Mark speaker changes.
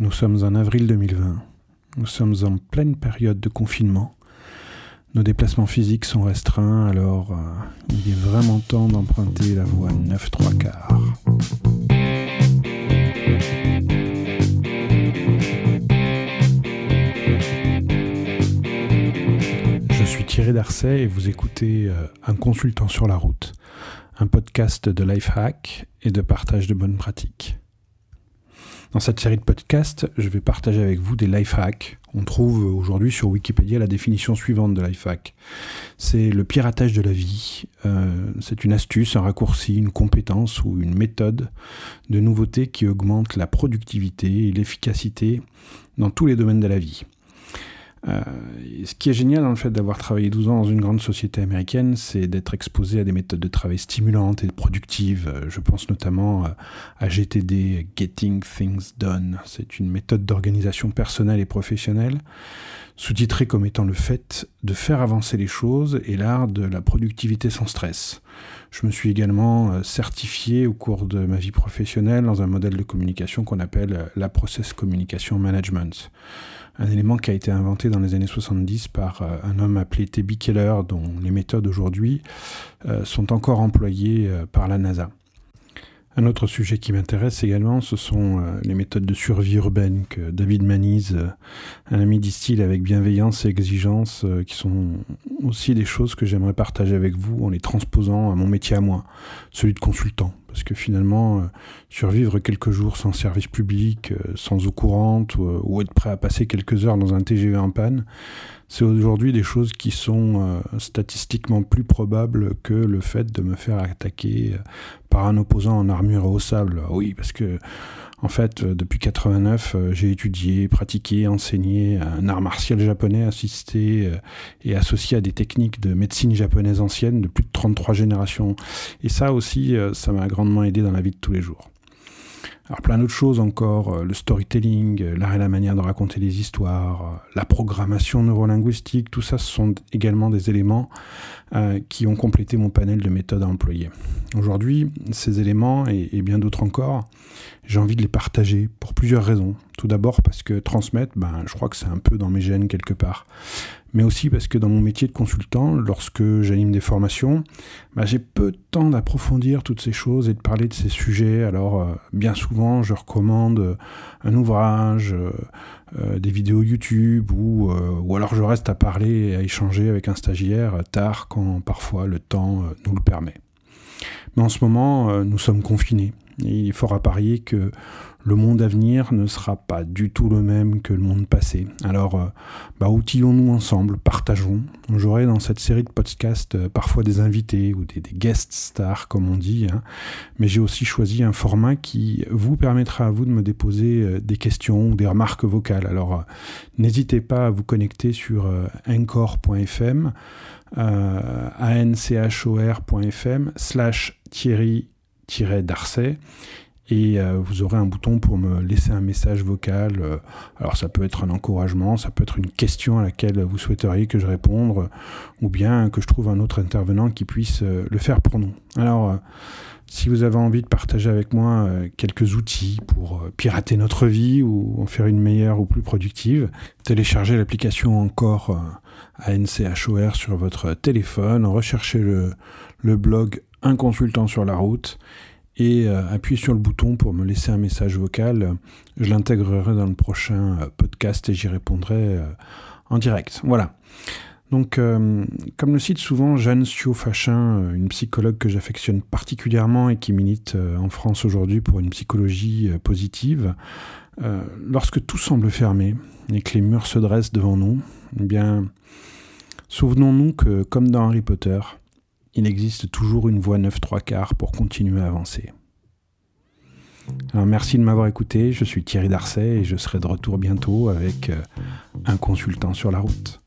Speaker 1: Nous sommes en avril 2020. Nous sommes en pleine période de confinement. Nos déplacements physiques sont restreints, alors euh, il est vraiment temps d'emprunter la voie 9 3 quarts. Je suis Thierry Darcet et vous écoutez euh, Un consultant sur la route, un podcast de life hack et de partage de bonnes pratiques. Dans cette série de podcasts, je vais partager avec vous des life hacks. On trouve aujourd'hui sur Wikipédia la définition suivante de life hack. C'est le piratage de la vie. Euh, c'est une astuce, un raccourci, une compétence ou une méthode de nouveauté qui augmente la productivité et l'efficacité dans tous les domaines de la vie. Euh, ce qui est génial dans le fait d'avoir travaillé 12 ans dans une grande société américaine, c'est d'être exposé à des méthodes de travail stimulantes et productives. Euh, je pense notamment euh, à GTD, Getting Things Done. C'est une méthode d'organisation personnelle et professionnelle, sous-titrée comme étant le fait de faire avancer les choses et l'art de la productivité sans stress. Je me suis également certifié au cours de ma vie professionnelle dans un modèle de communication qu'on appelle la Process Communication Management un élément qui a été inventé dans les années 70 par euh, un homme appelé T.B. Keller, dont les méthodes aujourd'hui euh, sont encore employées euh, par la NASA. Un autre sujet qui m'intéresse également, ce sont les méthodes de survie urbaine que David Maniz, un ami distille avec bienveillance et exigence, qui sont aussi des choses que j'aimerais partager avec vous en les transposant à mon métier à moi, celui de consultant. Parce que finalement, euh, survivre quelques jours sans service public, euh, sans eau courante, euh, ou, être prêt à passer quelques heures dans un TGV en panne, c'est aujourd'hui des choses qui sont statistiquement plus probables que le fait de me faire attaquer par un opposant en armure au sable. Oui, parce que en fait, euh, depuis 89, euh, j'ai étudié, pratiqué, enseigné un art martial japonais assisté euh, et associé à des techniques de médecine japonaise ancienne de plus de 33 générations. Et ça aussi, ça m'a grandement aidé dans la vie de tous les jours. Alors plein d'autres choses encore, le storytelling, l'art et la manière de raconter les histoires, la programmation neurolinguistique, tout ça ce sont également des éléments qui ont complété mon panel de méthodes à employer. Aujourd'hui, ces éléments et bien d'autres encore, j'ai envie de les partager pour plusieurs raisons. Tout d'abord parce que transmettre, ben, je crois que c'est un peu dans mes gènes quelque part. Mais aussi parce que dans mon métier de consultant, lorsque j'anime des formations, ben, j'ai peu de temps d'approfondir toutes ces choses et de parler de ces sujets. Alors euh, bien souvent, je recommande euh, un ouvrage, euh, des vidéos YouTube, ou, ou alors je reste à parler et à échanger avec un stagiaire tard quand parfois le temps nous le permet. Mais en ce moment, nous sommes confinés il est fort à parier que le monde à venir ne sera pas du tout le même que le monde passé. Alors, euh, bah, outillons-nous ensemble, partageons. J'aurai dans cette série de podcasts euh, parfois des invités ou des, guest stars, comme on dit, hein. mais j'ai aussi choisi un format qui vous permettra à vous de me déposer euh, des questions ou des remarques vocales. Alors, n'hésitez pas à vous connecter sur encore.fm, anchor.fm, slash Thierry d'Arcet et euh, vous aurez un bouton pour me laisser un message vocal. Euh, alors ça peut être un encouragement, ça peut être une question à laquelle vous souhaiteriez que je réponde, ou bien que je trouve un autre intervenant qui puisse euh, le faire pour nous. Alors si vous avez envie de partager avec moi quelques outils pour pirater notre vie ou en faire une meilleure ou plus productive, téléchargez l'application encore ANCHOR sur votre téléphone, recherchez le, le blog un consultant sur la route et euh, appuyez sur le bouton pour me laisser un message vocal. Je l'intégrerai dans le prochain euh, podcast et j'y répondrai euh, en direct. Voilà. Donc, comme le cite souvent Jeanne Sio-Fachin, une psychologue que j'affectionne particulièrement et qui milite en France aujourd'hui pour une psychologie positive, lorsque tout semble fermé et que les murs se dressent devant nous, eh bien, souvenons-nous que, comme dans Harry Potter, il existe toujours une voie 9 3 quarts pour continuer à avancer. Alors merci de m'avoir écouté, je suis Thierry Darcet et je serai de retour bientôt avec euh, un consultant sur la route.